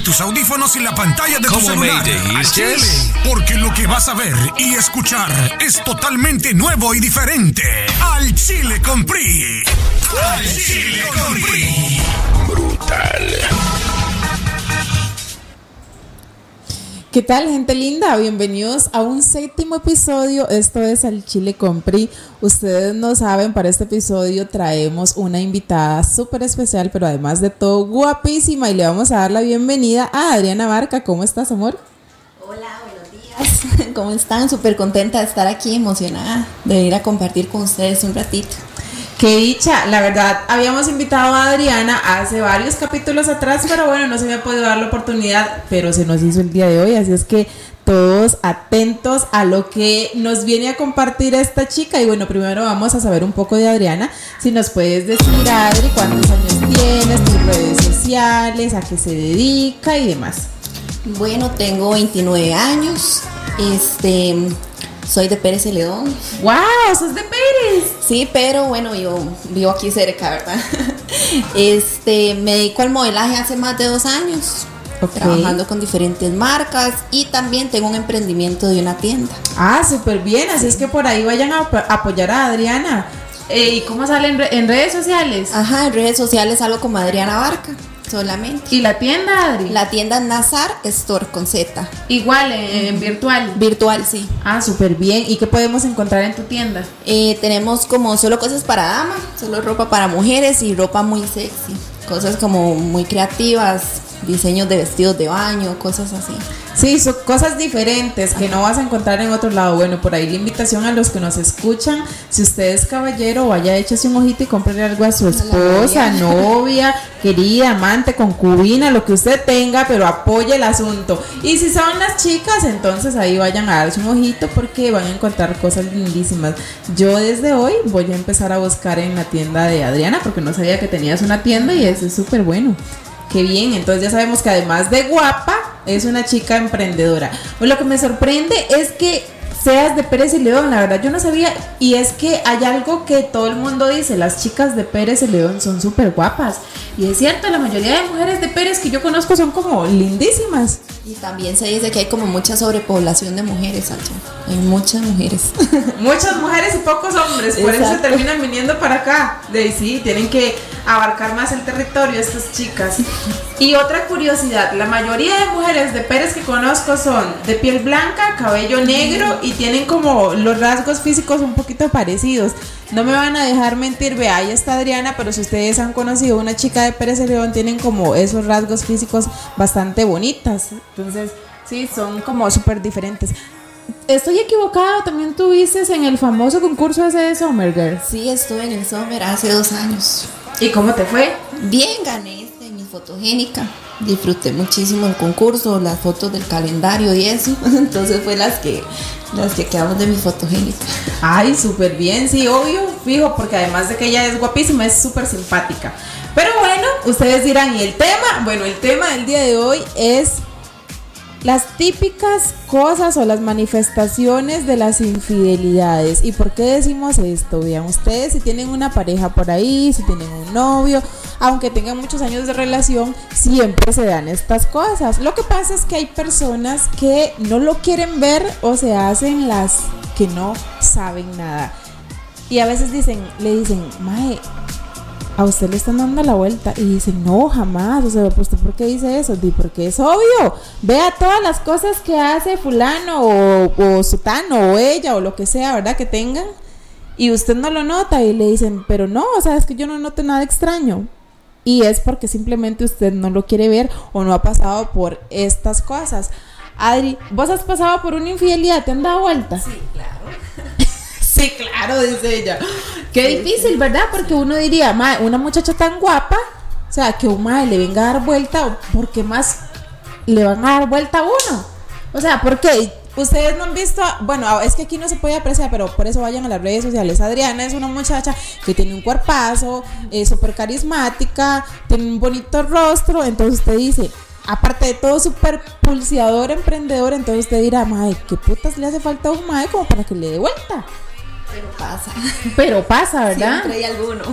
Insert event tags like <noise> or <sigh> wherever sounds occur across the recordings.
Tus audífonos y la pantalla de tu ¿Cómo celular. Jess? chile, porque lo que vas a ver y escuchar es totalmente nuevo y diferente. Al Chile con PRI. Al Chile con PRI. ¿Qué tal, gente linda? Bienvenidos a un séptimo episodio. Esto es Al Chile Compri. Ustedes no saben, para este episodio traemos una invitada súper especial, pero además de todo, guapísima. Y le vamos a dar la bienvenida a Adriana Barca. ¿Cómo estás, amor? Hola, buenos días. <laughs> ¿Cómo están? Súper contenta de estar aquí, emocionada de ir a compartir con ustedes un ratito. Qué dicha, la verdad, habíamos invitado a Adriana hace varios capítulos atrás, pero bueno, no se me ha podido dar la oportunidad, pero se nos hizo el día de hoy, así es que todos atentos a lo que nos viene a compartir esta chica. Y bueno, primero vamos a saber un poco de Adriana. Si nos puedes decir, Adri, cuántos años tienes, tus redes sociales, a qué se dedica y demás. Bueno, tengo 29 años. Este, soy de Pérez Celedón. ¡Wow! ¡Sos de Pérez! Sí, pero bueno, yo vivo aquí cerca, ¿verdad? <laughs> Este, me dedico al modelaje hace más de dos años. Trabajando con diferentes marcas y también tengo un emprendimiento de una tienda. Ah, súper bien, así es que por ahí vayan a ap- apoyar a Adriana. Eh, ¿Y cómo sale en redes sociales? Ajá, en redes sociales algo como Adriana Barca, solamente. ¿Y la tienda, Adri? La tienda Nazar Store con Z. Igual, en, en virtual. Virtual, sí. Ah, súper bien. ¿Y qué podemos encontrar en tu tienda? Eh, tenemos como solo cosas para dama, solo ropa para mujeres y ropa muy sexy. Cosas como muy creativas, diseños de vestidos de baño, cosas así. Sí, son cosas diferentes que no vas a encontrar en otro lado. Bueno, por ahí la invitación a los que nos escuchan, si usted es caballero, vaya, échese un ojito y compre algo a su esposa, <laughs> novia, querida, amante, concubina, lo que usted tenga, pero apoye el asunto. Y si son las chicas, entonces ahí vayan a darse un ojito porque van a encontrar cosas lindísimas. Yo desde hoy voy a empezar a buscar en la tienda de Adriana porque no sabía que tenías una tienda y eso es súper bueno. Qué bien, entonces ya sabemos que además de guapa, es una chica emprendedora. Pues lo que me sorprende es que seas de Pérez y León, la verdad yo no sabía. Y es que hay algo que todo el mundo dice, las chicas de Pérez y León son súper guapas. Y es cierto, la mayoría de mujeres de Pérez que yo conozco son como lindísimas. Y también se dice que hay como mucha sobrepoblación de mujeres allá. Hay muchas mujeres. <laughs> Muchas mujeres y pocos hombres, por eso se terminan viniendo para acá. De sí, tienen que abarcar más el territorio estas chicas. Y otra curiosidad, la mayoría de mujeres de Pérez que conozco son de piel blanca, cabello negro y tienen como los rasgos físicos un poquito parecidos. No me van a dejar mentir, vea, ahí está Adriana, pero si ustedes han conocido una chica de Pérez de León, tienen como esos rasgos físicos bastante bonitas. Entonces, sí, son como súper diferentes. Estoy equivocado, también tuviste en el famoso concurso ese de Summer Girl. Sí, estuve en el Summer hace dos años. ¿Y cómo te fue? Bien, gané este, mi fotogénica. Disfruté muchísimo el concurso, las fotos del calendario y eso. <laughs> Entonces fue las que las que quedamos de mi fotogénica. Ay, súper bien, sí, obvio, fijo, porque además de que ella es guapísima, es súper simpática. Pero bueno, ustedes dirán, ¿y el tema? Bueno, el tema del día de hoy es las típicas cosas o las manifestaciones de las infidelidades. ¿Y por qué decimos esto? Vean, ustedes si tienen una pareja por ahí, si tienen un novio, aunque tengan muchos años de relación, siempre se dan estas cosas. Lo que pasa es que hay personas que no lo quieren ver o se hacen las que no saben nada. Y a veces dicen, le dicen, Mae, a usted le están dando la vuelta y dicen, no, jamás, o sea, ¿usted por qué dice eso? Di, porque es obvio, vea todas las cosas que hace fulano o, o sutano o ella o lo que sea, ¿verdad? Que tengan y usted no lo nota y le dicen, pero no, o sea, es que yo no noto nada extraño. Y es porque simplemente usted no lo quiere ver o no ha pasado por estas cosas. Adri, ¿vos has pasado por una infidelidad? ¿Te han dado vuelta? Sí, claro. Sí, claro, dice ella. Qué difícil, ¿verdad? Porque uno diría, "Mae, una muchacha tan guapa, o sea, que un mae le venga a dar vuelta, ¿por qué más le van a dar vuelta a uno? O sea, ¿por qué? Ustedes no han visto, bueno, es que aquí no se puede apreciar, pero por eso vayan a las redes sociales. Adriana es una muchacha que tiene un cuerpazo, es súper carismática, tiene un bonito rostro, entonces usted dice, aparte de todo súper pulseador, emprendedor, entonces usted dirá, mae, ¿qué putas le hace falta a un mae como para que le dé vuelta? Pero pasa. Pero pasa, ¿verdad? Siempre hay alguno.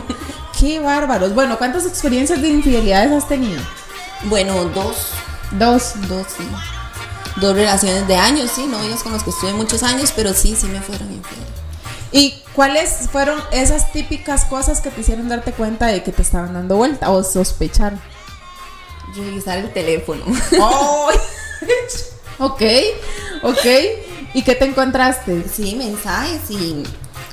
Qué bárbaros. Bueno, ¿cuántas experiencias de infidelidades has tenido? Bueno, dos. Dos. Dos, sí. Dos relaciones de años, sí, novios con los que estuve muchos años, pero sí, sí me fueron infiel. ¿Y cuáles fueron esas típicas cosas que te hicieron darte cuenta de que te estaban dando vuelta o sospechar? Revisar el teléfono. Oh. <laughs> ok, ok. ¿Y qué te encontraste? Sí, mensajes y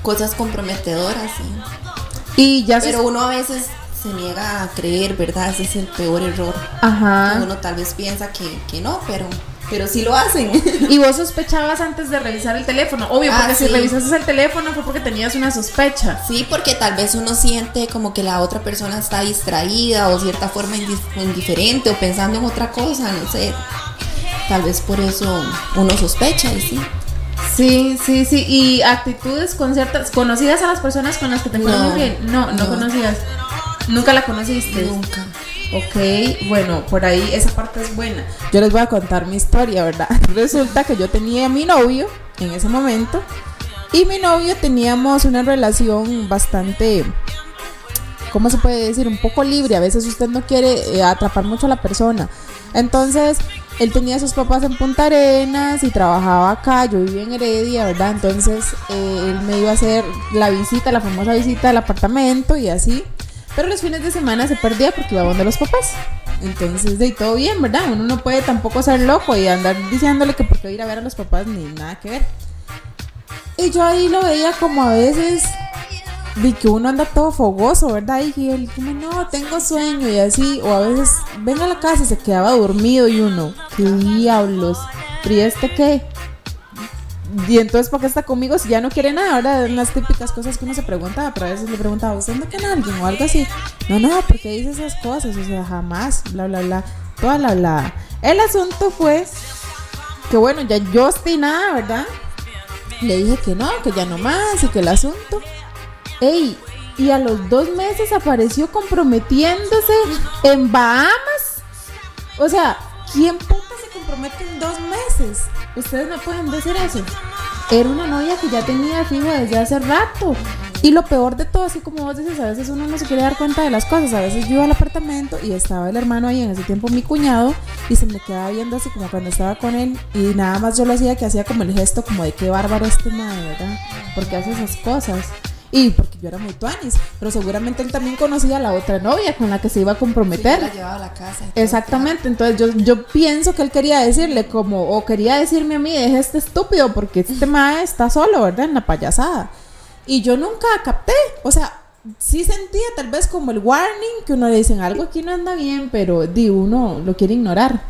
cosas comprometedoras, sí. Y ya Pero uno a veces se niega a creer, ¿verdad? Ese es el peor error. Ajá. Uno tal vez piensa que, que no, pero, pero sí lo hacen. <laughs> Y vos sospechabas antes de revisar el teléfono. Obvio, Ah, porque si sí. revisaste el teléfono fue porque tenías una sospecha. Sí, porque tal vez uno siente como que la otra persona está distraída o cierta forma indif- indiferente o pensando en otra cosa, no sé. Tal vez por eso uno sospecha y sí. Sí, sí, sí. ¿Y actitudes con ciertas. ¿Conocidas a las personas con las que te fue No, muy bien? No, no, no. conocías. Nunca la conociste. Nunca. Ok, bueno, por ahí esa parte es buena. Yo les voy a contar mi historia, ¿verdad? <laughs> Resulta que yo tenía a mi novio en ese momento y mi novio teníamos una relación bastante, ¿cómo se puede decir? Un poco libre. A veces usted no quiere eh, atrapar mucho a la persona. Entonces, él tenía sus papás en Punta Arenas y trabajaba acá. Yo vivía en Heredia, ¿verdad? Entonces, eh, él me iba a hacer la visita, la famosa visita del apartamento y así. Pero los fines de semana se perdía porque iba donde los papás. Entonces, de ahí todo bien, ¿verdad? Uno no puede tampoco ser loco y andar diciéndole que por qué ir a ver a los papás ni nada que ver. Y yo ahí lo veía como a veces de que uno anda todo fogoso, ¿verdad? Y él como, no, tengo sueño y así. O a veces, venga a la casa y se quedaba dormido y uno, ¿qué diablos? ¿Pero y este qué? Y entonces, ¿por qué está conmigo si ya no quiere nada? Ahora, las típicas cosas que uno se preguntaba, pero a veces le preguntaba, ¿usted anda con alguien o algo así? No, no, ¿por qué dice esas cosas? O sea, jamás, bla, bla, bla, toda la, bla. El asunto fue que, bueno, ya yo obstinada, ¿verdad? Le dije que no, que ya no más y que el asunto. Ey, y a los dos meses apareció comprometiéndose en Bahamas. O sea, ¿quién puta se compromete en dos meses? Ustedes me pueden decir eso. Era una novia que ya tenía fijo desde hace rato. Y lo peor de todo, así como vos dices, a veces uno no se quiere dar cuenta de las cosas. A veces yo iba al apartamento y estaba el hermano ahí, en ese tiempo mi cuñado, y se me quedaba viendo así como cuando estaba con él. Y nada más yo lo hacía que hacía como el gesto como de qué bárbaro este madre, ¿verdad? Porque hace esas cosas. Y porque yo era muy tuanis, pero seguramente él también conocía a la otra novia con la que se iba a Sí, comprometer. yo la llevaba a la casa. Exactamente, entonces yo, yo pienso que él quería decirle como, o quería decirme a mí, deja este estúpido, porque este mae está solo, ¿verdad? En la payasada. Y yo nunca capté, o sea, sí sentía tal vez como el warning, que uno le dicen algo aquí no anda bien, pero di uno lo quiere ignorar.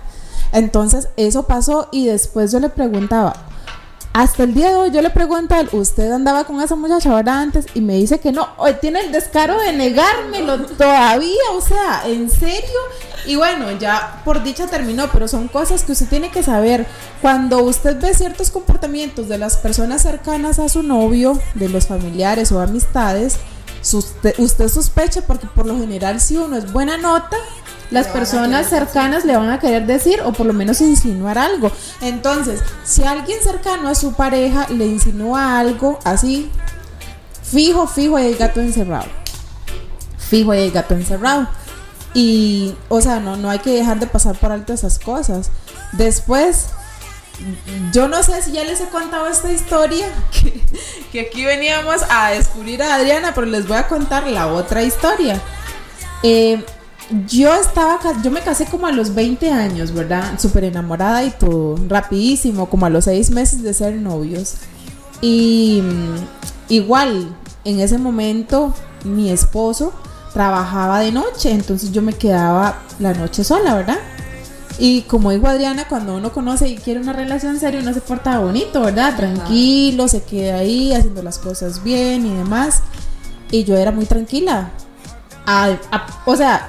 Entonces eso pasó y después yo le preguntaba, hasta el día de hoy yo le pregunto a él, ¿usted andaba con esa muchacha ahora antes? Y me dice que no. Hoy tiene el descaro de negármelo todavía, o sea, ¿en serio? Y bueno, ya por dicha terminó, pero son cosas que usted tiene que saber. Cuando usted ve ciertos comportamientos de las personas cercanas a su novio, de los familiares o amistades, usted, usted sospecha porque por lo general si uno es buena nota, las personas cercanas le van a querer decir o por lo menos insinuar algo. Entonces, si alguien cercano a su pareja le insinúa algo así, fijo, fijo, hay gato encerrado. Fijo, hay gato encerrado. Y, o sea, no, no hay que dejar de pasar por alto esas cosas. Después, yo no sé si ya les he contado esta historia, <laughs> que, que aquí veníamos a descubrir a Adriana, pero les voy a contar la otra historia. Eh, yo estaba, yo me casé como a los 20 años, ¿verdad? Súper enamorada y todo, rapidísimo, como a los 6 meses de ser novios. Y mm, igual, en ese momento, mi esposo trabajaba de noche, entonces yo me quedaba la noche sola, ¿verdad? Y como dijo Adriana, cuando uno conoce y quiere una relación seria, uno se porta bonito, ¿verdad? Tranquilo, se queda ahí haciendo las cosas bien y demás. Y yo era muy tranquila. A- a- o sea,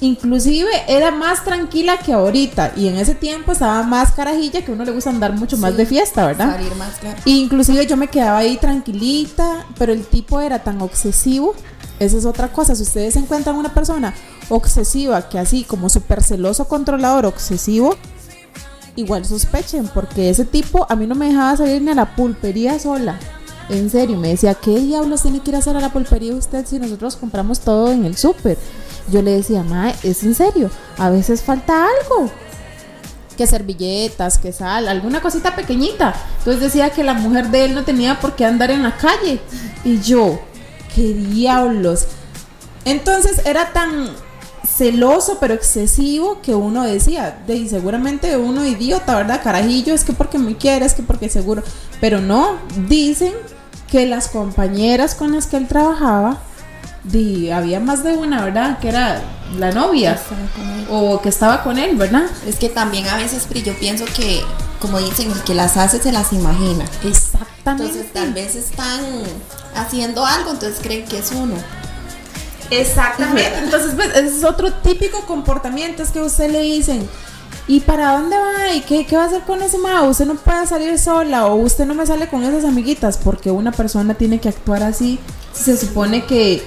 inclusive era más tranquila que ahorita. Y en ese tiempo estaba más carajilla que uno le gusta andar mucho más de fiesta, ¿verdad? Salir más claro. Y inclusive yo me quedaba ahí tranquilita, pero el tipo era tan obsesivo. Esa es otra cosa. Si ustedes encuentran una persona obsesiva, que así como súper celoso, controlador, obsesivo, igual sospechen, porque ese tipo a mí no me dejaba salir ni a la pulpería sola. En serio, me decía, ¿qué diablos tiene que ir a hacer a la pulpería usted si nosotros compramos todo en el súper? Yo le decía, ma, es en serio, a veces falta algo. que servilletas, que sal, alguna cosita pequeñita. Entonces decía que la mujer de él no tenía por qué andar en la calle. Y yo, qué diablos. Entonces era tan celoso pero excesivo que uno decía, de seguramente uno idiota, ¿verdad? Carajillo, es que porque me quiere, es que porque seguro. Pero no, dicen que las compañeras con las que él trabajaba, di, había más de una, ¿verdad? Que era la novia o que estaba con él, ¿verdad? Es que también a veces, yo pienso que, como dicen, el que las hace se las imagina. Exactamente. Entonces tal vez están haciendo algo, entonces creen que es uno. Exactamente. <laughs> Entonces, pues, ese es otro típico comportamiento, es que a usted le dicen, ¿y para dónde va? ¿Y qué, qué va a hacer con ese ma? Usted no puede salir sola o usted no me sale con esas amiguitas porque una persona tiene que actuar así. Se supone que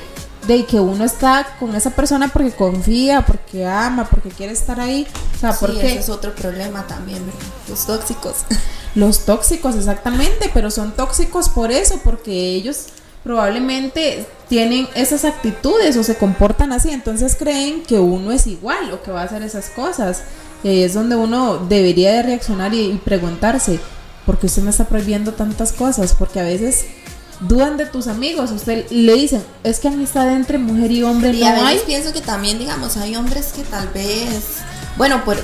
de que uno está con esa persona porque confía, porque ama, porque quiere estar ahí. O sea, Sí, porque ese es otro problema también, los tóxicos. <laughs> los tóxicos, exactamente, pero son tóxicos por eso, porque ellos probablemente tienen esas actitudes o se comportan así, entonces creen que uno es igual o que va a hacer esas cosas. Y ahí es donde uno debería de reaccionar y, y preguntarse, ¿por qué usted me está prohibiendo tantas cosas? Porque a veces dudan de tus amigos, usted le dicen, es que amistad entre mujer y hombre Y no a veces hay. pienso que también, digamos, hay hombres que tal vez, bueno, por,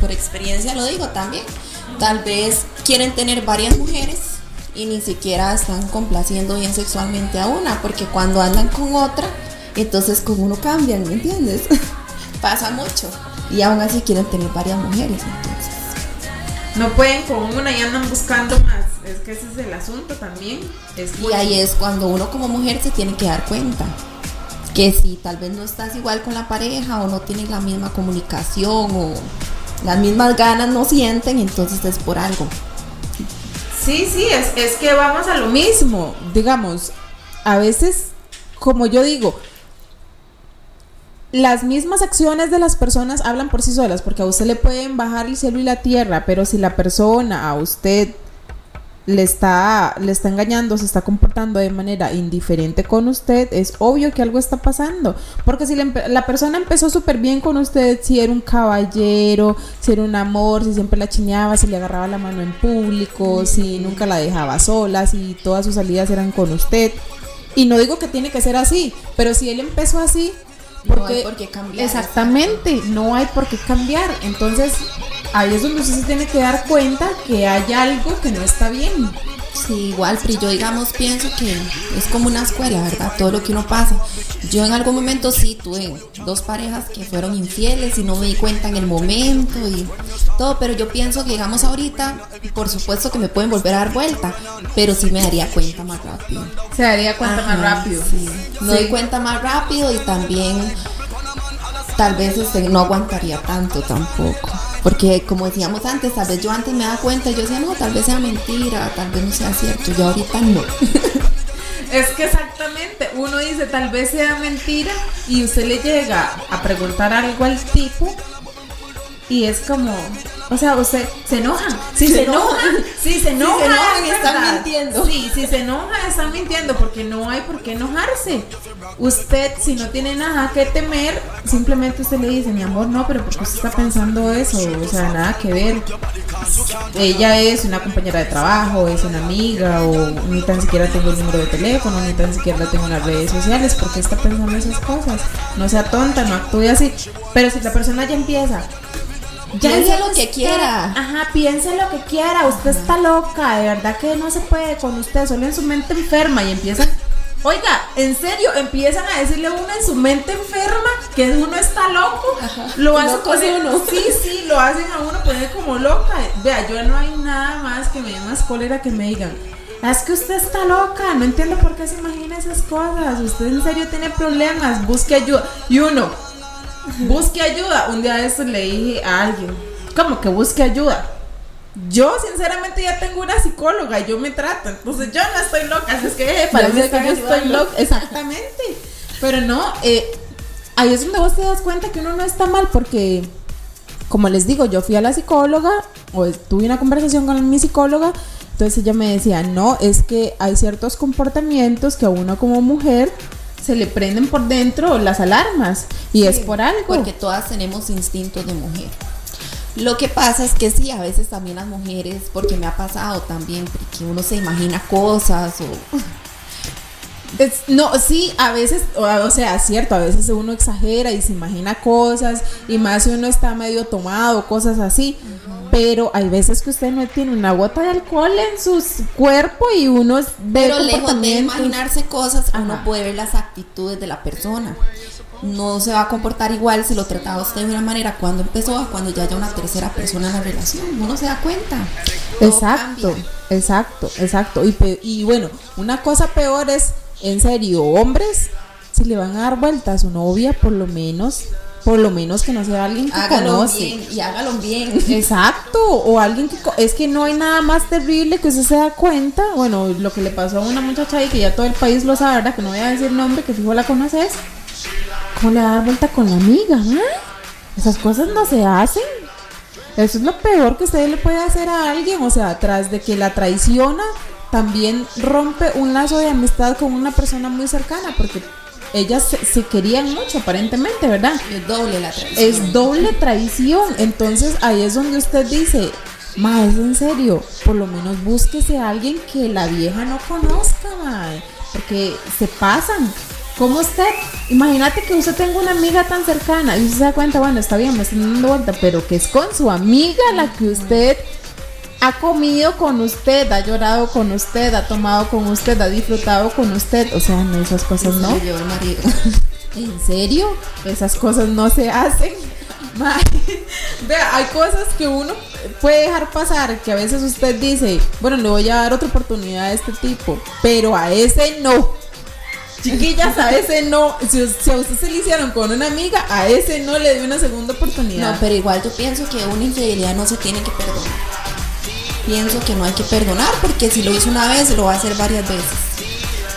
por experiencia lo digo también, tal vez quieren tener varias mujeres y ni siquiera están complaciendo bien sexualmente a una, porque cuando andan con otra, entonces con uno cambian, ¿me entiendes? <laughs> Pasa mucho. Y aún así quieren tener varias mujeres, entonces. No pueden con una y andan buscando más. Es que ese es el asunto también. Es Y ahí es cuando uno como mujer se tiene que dar cuenta que si tal vez no estás igual con la pareja o no tienes la misma comunicación o las mismas ganas no sienten, entonces es por algo. Sí, sí, es, es que vamos a lo mismo. Digamos, a veces, como yo digo, las mismas acciones de las personas hablan por sí solas, porque a usted le pueden bajar el cielo y la tierra, pero si la persona a usted le está, le está engañando, se está comportando de manera indiferente con usted, es obvio que algo está pasando. Porque si la, la persona empezó súper bien con usted, si era un caballero, si era un amor, si siempre la chineaba, si le agarraba la mano en público, si nunca la dejaba sola, si todas sus salidas eran con usted. Y no digo que tiene que ser así, pero si él empezó así, No hay por qué cambiar. Exactamente, no hay por qué cambiar. Entonces, ahí es donde usted se tiene que dar cuenta que hay algo que no está bien. Sí, igual, Pri, yo digamos pienso que es como una escuela, ¿verdad? Todo lo que uno pasa. Yo en algún momento sí tuve dos parejas que fueron infieles y no me di cuenta en el momento y todo, pero yo pienso que digamos ahorita, por supuesto que me pueden volver a dar vuelta, pero sí me daría cuenta más rápido. Se daría cuenta más rápido. sí. Me Sí. doy cuenta más rápido y también tal vez este, no aguantaría tanto tampoco. Porque como decíamos antes, tal vez yo antes me daba cuenta yo decía, no, tal vez sea mentira, tal vez no sea cierto. Yo ahorita no. <laughs> Es que exactamente, uno dice tal vez sea mentira y usted le llega a preguntar algo al tipo y es como, o sea, usted se enoja. Si se, Se enoja, enojan. si se enoja, enojan, es están mintiendo. Sí, si se enoja, están mintiendo porque no hay por qué enojarse. Usted, si no tiene nada que temer, simplemente usted le dice, mi amor, no, pero porque usted está pensando eso? O sea, nada que ver. Ella es una compañera de trabajo, es una amiga, o ni tan siquiera tengo el número de teléfono, ni tan siquiera la tengo en las redes sociales, porque está pensando esas cosas. No sea tonta, no actúe así. Pero si la persona ya empieza. Piense dijo lo que quiera. Ajá, piense lo que quiera. Usted está loca, de verdad que no se puede con usted, solo en su mente enferma. Y empiezan. Oiga, en serio, empiezan a decirle a uno en su mente enferma que uno está loco. Lo que hacen poner- uno. Sí, sí, lo hacen a uno poner como loca. Vea, yo no hay nada más que me dé más cólera que me digan. Es que usted está loca, no entiendo por qué se imagina esas cosas. Usted en serio tiene problemas, busque ayuda. Y uno, busque ayuda. Un día de estos le dije a alguien, ¿cómo que busque ayuda? Yo sinceramente ya tengo una psicóloga, yo me trato, entonces yo no estoy loca, es que eh, parece que yo estoy loca, exactamente. Pero no, eh, ahí es donde vos te das cuenta que uno no está mal porque, como les digo, yo fui a la psicóloga o tuve una conversación con mi psicóloga, entonces ella me decía, no, es que hay ciertos comportamientos que a uno como mujer se le prenden por dentro las alarmas y es por algo. Porque todas tenemos instintos de mujer. Lo que pasa es que sí, a veces también las mujeres, porque me ha pasado también, que uno se imagina cosas o... Es- no, sí, a veces, o, o sea, cierto, a veces uno exagera y se imagina cosas, y más si uno está medio tomado, cosas así. Pero hay veces que usted no tiene una gota de alcohol en su cuerpo y uno ve Pero lejos de imaginarse cosas, uno Ajá. puede ver las actitudes de la persona. No se va a comportar igual si lo trataba usted de una manera cuando empezó a cuando ya haya una tercera persona en la relación. Uno se da cuenta. Todo Exacto, cambia. exacto, exacto. Y, y bueno, una cosa peor es, en serio, hombres, si le van a dar vuelta a su novia, por lo menos, por lo menos que no sea alguien que Hágalo conoce. bien y hágalo bien. <laughs> Exacto, o alguien que es que no hay nada más terrible que usted se da cuenta, bueno, lo que le pasó a una muchacha ahí que ya todo el país lo sabe, ¿verdad? Que no voy a decir nombre, que fijo la conoces. ¿Cómo le va a dar vuelta con la amiga? ah? Esas cosas no se hacen. Eso es lo peor que usted le puede hacer a alguien, o sea, tras de que la traiciona, también rompe un lazo de amistad con una persona muy cercana, porque ellas se, se querían mucho aparentemente, ¿verdad? Es doble la traición. Es doble traición. Entonces ahí es donde usted dice, ma, es en serio, por lo menos búsquese a alguien que la vieja no conozca, ma, porque se pasan. Como usted, imagínate que usted tenga una amiga tan cercana y usted se da cuenta, bueno, está bien, me están dando vuelta, pero que es con su amiga la que usted ha comido con usted, ha llorado con usted, ha tomado con usted, ha disfrutado con usted. O sea, no, esas cosas no. Se lo llevó el marido. <laughs> ¿En serio? Esas cosas no se hacen. <laughs> Vea, hay cosas que uno puede dejar pasar, que a veces usted dice, bueno, le voy a dar otra oportunidad a este tipo, pero a ese no. Chiquillas, a ese no. Si, si a usted se le hicieron con una amiga, a ese no le dio una segunda oportunidad. No, pero igual yo pienso que una infidelidad no se tiene que perdonar. Pienso que no hay que perdonar porque si lo hizo una vez, lo va a hacer varias veces.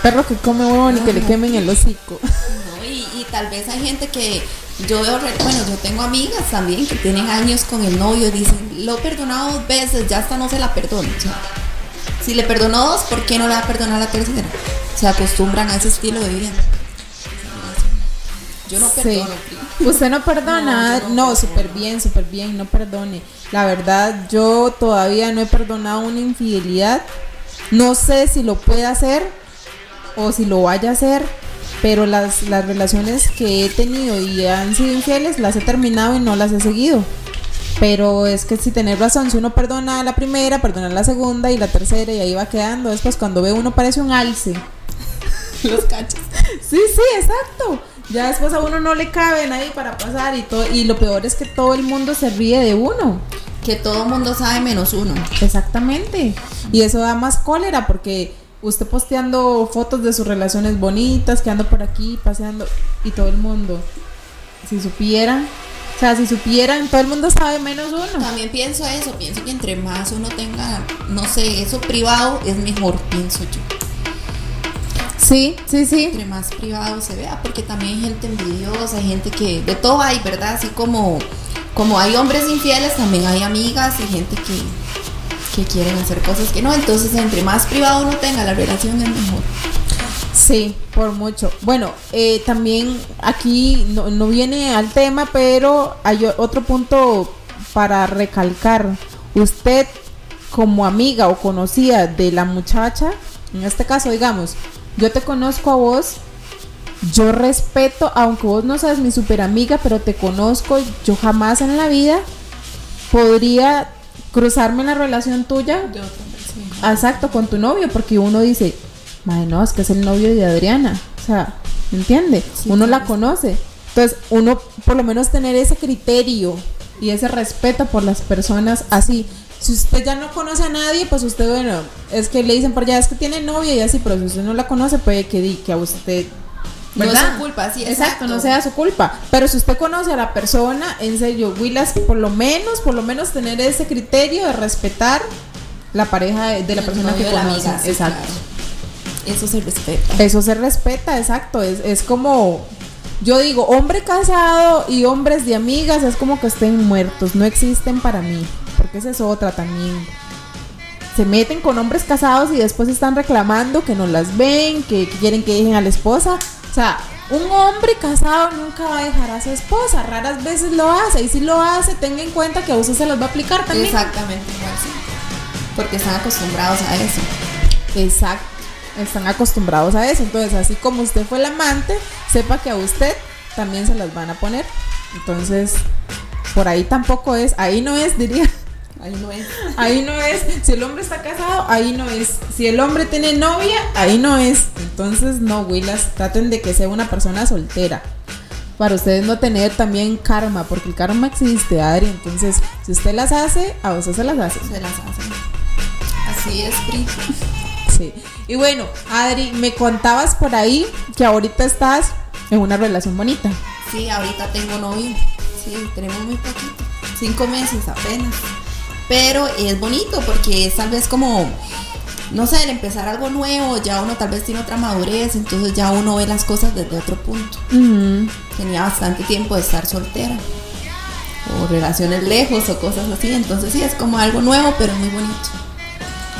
Perro que come huevón y que le quemen el hocico. ¿no? Y, y tal vez hay gente que yo veo, bueno, yo tengo amigas también que tienen años con el novio y dicen, lo he perdonado dos veces, ya hasta no se la perdono. O sea, si le perdonó dos, ¿por qué no le va a perdonar la tercera? Se acostumbran a ese estilo de vida. Yo no Sí. Usted no perdona, No, no súper bien, súper bien, no perdone. La verdad, yo todavía no he perdonado una infidelidad. No sé si lo puede hacer o si lo vaya a hacer, pero las, las relaciones que he tenido y han sido infieles las he terminado y no las he seguido. Pero es que si tener razón, si uno perdona la primera, perdona la segunda y la tercera y ahí va quedando, después cuando ve uno parece un alce. <laughs> Los cachos. Sí, sí, exacto. Ya después a uno no le caben ahí para pasar y todo. Y lo peor es que todo el mundo se ríe de uno. Que todo mundo sabe menos uno. Exactamente. Y eso da más cólera porque usted posteando fotos de sus relaciones bonitas, que anda por aquí paseando y todo el mundo, si supieran, o sea, si supieran, todo el mundo sabe menos uno. También pienso eso, pienso que entre más uno tenga, no sé, eso privado es mejor, pienso yo. Sí, sí, sí. Entre más privado se vea, porque también hay gente envidiosa, hay gente que, de todo hay, ¿verdad? Así como, como hay hombres infieles, también hay amigas y gente que, que quieren hacer cosas que no. Entonces, entre más privado uno tenga la relación es mejor. Sí, por mucho. Bueno, eh, también aquí no, no viene al tema, pero hay otro punto para recalcar. Usted como amiga o conocida de la muchacha, en este caso digamos, yo te conozco a vos, yo respeto, aunque vos no seas mi super amiga, pero te conozco, yo jamás en la vida podría cruzarme en la relación tuya Yo también, sí. Exacto, con tu novio, porque uno dice, madre, no, es que es el novio de Adriana. O sea, ¿me entiende? Sí, uno la conoce. Entonces, uno por lo menos tener ese criterio y ese respeto por las personas así. Si usted ya no conoce a nadie, pues usted, bueno, es que le dicen por allá, es que tiene novia y así, pero si usted no la conoce, puede que, di- que a usted... No es su culpa, sí, exacto. exacto. no sea su culpa. Pero si usted conoce a la persona, en serio, Willas, por lo menos, por lo menos tener ese criterio de respetar la pareja de, de la El persona que conoce. amiga, exacto. claro. Eso se respeta. Eso se respeta, exacto. Es, es como, yo digo, hombre casado y hombres de amigas es como que estén muertos, no existen para mí. Porque esa es otra también. Se meten con hombres casados y después están reclamando que no las ven, que quieren que dejen a la esposa. O sea, un hombre casado nunca va a dejar a su esposa, raras veces lo hace y si lo hace, tenga en cuenta que a usted se los va a aplicar también. Exactamente, igual sí. Porque están acostumbrados a eso. Exacto, están acostumbrados a eso. Entonces, así como usted fue el amante, sepa que a usted también se las van a poner. Entonces, por ahí tampoco es, ahí no es, diría. Ahí no es. Ahí no es. Si el hombre está casado, ahí no es. Si el hombre tiene novia, ahí no es. Entonces, no, Willas, traten de que sea una persona soltera. Para ustedes no tener también karma, porque el karma existe, Adri. Entonces, si usted las hace, a usted se las hace. Se las hacen. Así es, Pri. Sí. Y bueno, Adri, me contabas por ahí que ahorita estás en una relación bonita. Sí, ahorita tengo novio. Sí, tenemos muy poquito. Cinco meses apenas. Pero es bonito porque es tal vez como, no sé, el empezar algo nuevo, ya uno tal vez tiene otra madurez, entonces ya uno ve las cosas desde otro punto. Tenía bastante tiempo de estar soltera. O relaciones lejos o cosas así. Entonces sí, es como algo nuevo, pero muy bonito.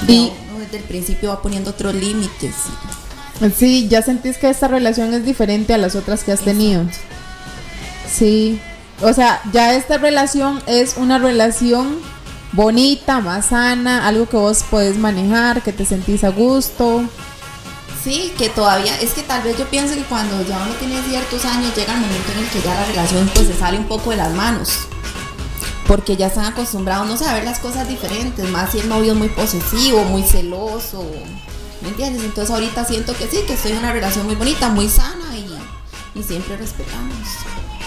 Y- Y desde el principio va poniendo otros límites. Sí, ya sentís que esta relación es diferente a las otras que has tenido. Sí. O sea, ya esta relación es una relación bonita, más sana, algo que vos podés manejar, que te sentís a gusto. Sí, que todavía, es que tal vez yo pienso que cuando ya uno tiene ciertos años llega el momento en el que ya la relación pues se sale un poco de las manos. Porque ya están acostumbrados, no sé, a ver las cosas diferentes, más si el novio es muy posesivo, muy celoso, ¿me entiendes? Entonces ahorita siento que sí, que estoy en una relación muy bonita, muy sana y, y siempre respetamos.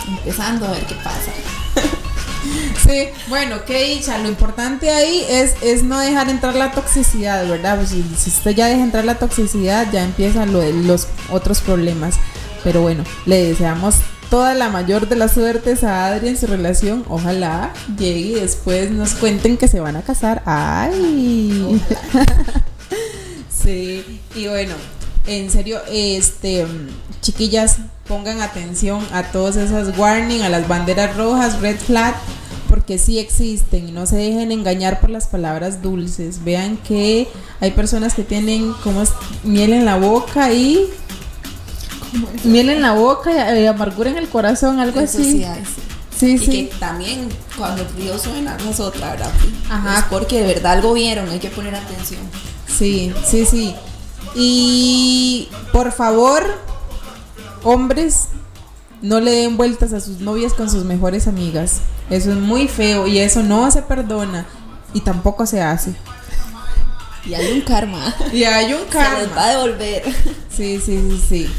Empezando a ver qué pasa. Sí, bueno, qué dicha. Lo importante ahí es, es no dejar entrar la toxicidad, ¿verdad? Pues si, si usted ya deja entrar la toxicidad, ya empiezan lo los otros problemas. Pero bueno, le deseamos toda la mayor de las suertes a Adri en su relación. Ojalá llegue y después nos cuenten que se van a casar. ¡Ay! <laughs> sí, y bueno, en serio, este, chiquillas, pongan atención a todas esas warning, a las banderas rojas, red flag, porque sí existen y no se dejen engañar por las palabras dulces. Vean que hay personas que tienen como es, miel en la boca y miel en la boca y, y amargura en el corazón, algo Eso así. sí sí. Sí, y sí. que también cuando el río suena no es otra, ¿verdad? Ajá. Es porque de verdad algo vieron, hay que poner atención. Sí, sí, sí. Y por favor, hombres, no le den vueltas a sus novias con sus mejores amigas. Eso es muy feo y eso no se perdona y tampoco se hace. Y hay un karma. Y hay un <laughs> Se les karma. va a devolver. Sí, sí, sí, sí.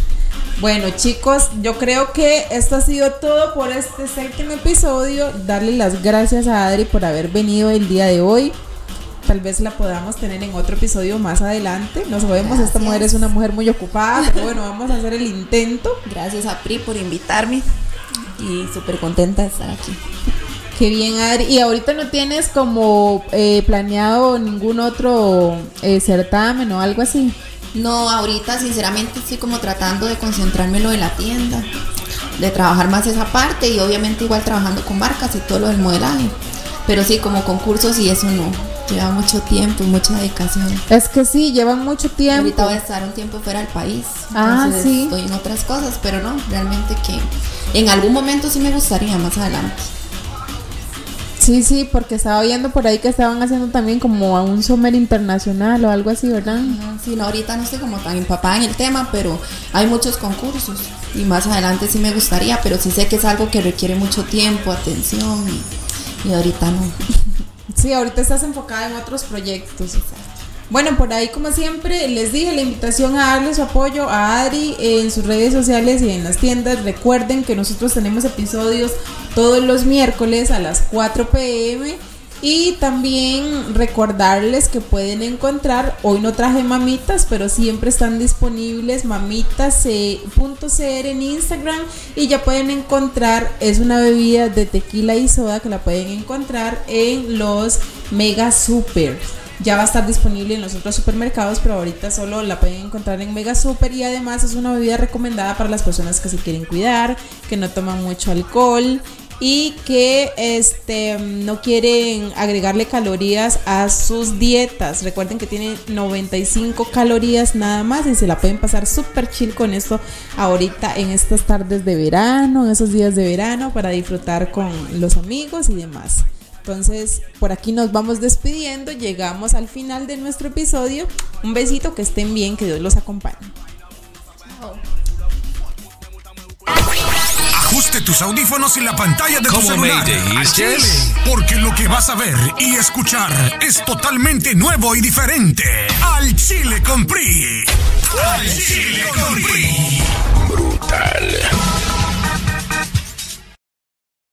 Bueno, chicos, yo creo que esto ha sido todo por este séptimo episodio. Darle las gracias a Adri por haber venido el día de hoy. Tal vez la podamos tener en otro episodio más adelante. No sabemos, esta mujer es una mujer muy ocupada, pero bueno, vamos a hacer el intento. Gracias a Pri por invitarme. Y súper contenta de estar aquí. Qué bien, Adri. Y ahorita no tienes como eh, planeado ningún otro eh, certamen o algo así. No, ahorita sinceramente estoy como tratando de concentrarme en lo de la tienda. De trabajar más esa parte y obviamente igual trabajando con marcas y todo lo del modelaje. Pero sí, como concursos y eso no. Lleva mucho tiempo mucha dedicación. Es que sí, llevan mucho tiempo. Ahorita voy a estar un tiempo fuera del país. Ah, sí. Estoy en otras cosas, pero no, realmente que en algún momento sí me gustaría más adelante. Sí, sí, porque estaba viendo por ahí que estaban haciendo también como a un summer internacional o algo así, ¿verdad? Sí, no, ahorita no estoy como tan empapada en el tema, pero hay muchos concursos y más adelante sí me gustaría, pero sí sé que es algo que requiere mucho tiempo, atención y, y ahorita no. Sí, ahorita estás enfocada en otros proyectos. Bueno, por ahí como siempre les dije la invitación a darle su apoyo a Adri en sus redes sociales y en las tiendas. Recuerden que nosotros tenemos episodios todos los miércoles a las 4 pm. Y también recordarles que pueden encontrar, hoy no traje mamitas, pero siempre están disponibles mamitas.cr en Instagram. Y ya pueden encontrar, es una bebida de tequila y soda que la pueden encontrar en los Mega Super. Ya va a estar disponible en los otros supermercados, pero ahorita solo la pueden encontrar en Mega Super. Y además es una bebida recomendada para las personas que se quieren cuidar, que no toman mucho alcohol y que este no quieren agregarle calorías a sus dietas. Recuerden que tienen 95 calorías nada más y se la pueden pasar súper chill con esto ahorita en estas tardes de verano, en esos días de verano para disfrutar con los amigos y demás. Entonces, por aquí nos vamos despidiendo, llegamos al final de nuestro episodio. Un besito, que estén bien, que Dios los acompañe. Ajuste tus audífonos y la pantalla de tu ¿Cómo celular. Chile, Porque lo que vas a ver y escuchar es totalmente nuevo y diferente. Al Chile con PRI. Al Chile con PRI. Brutal.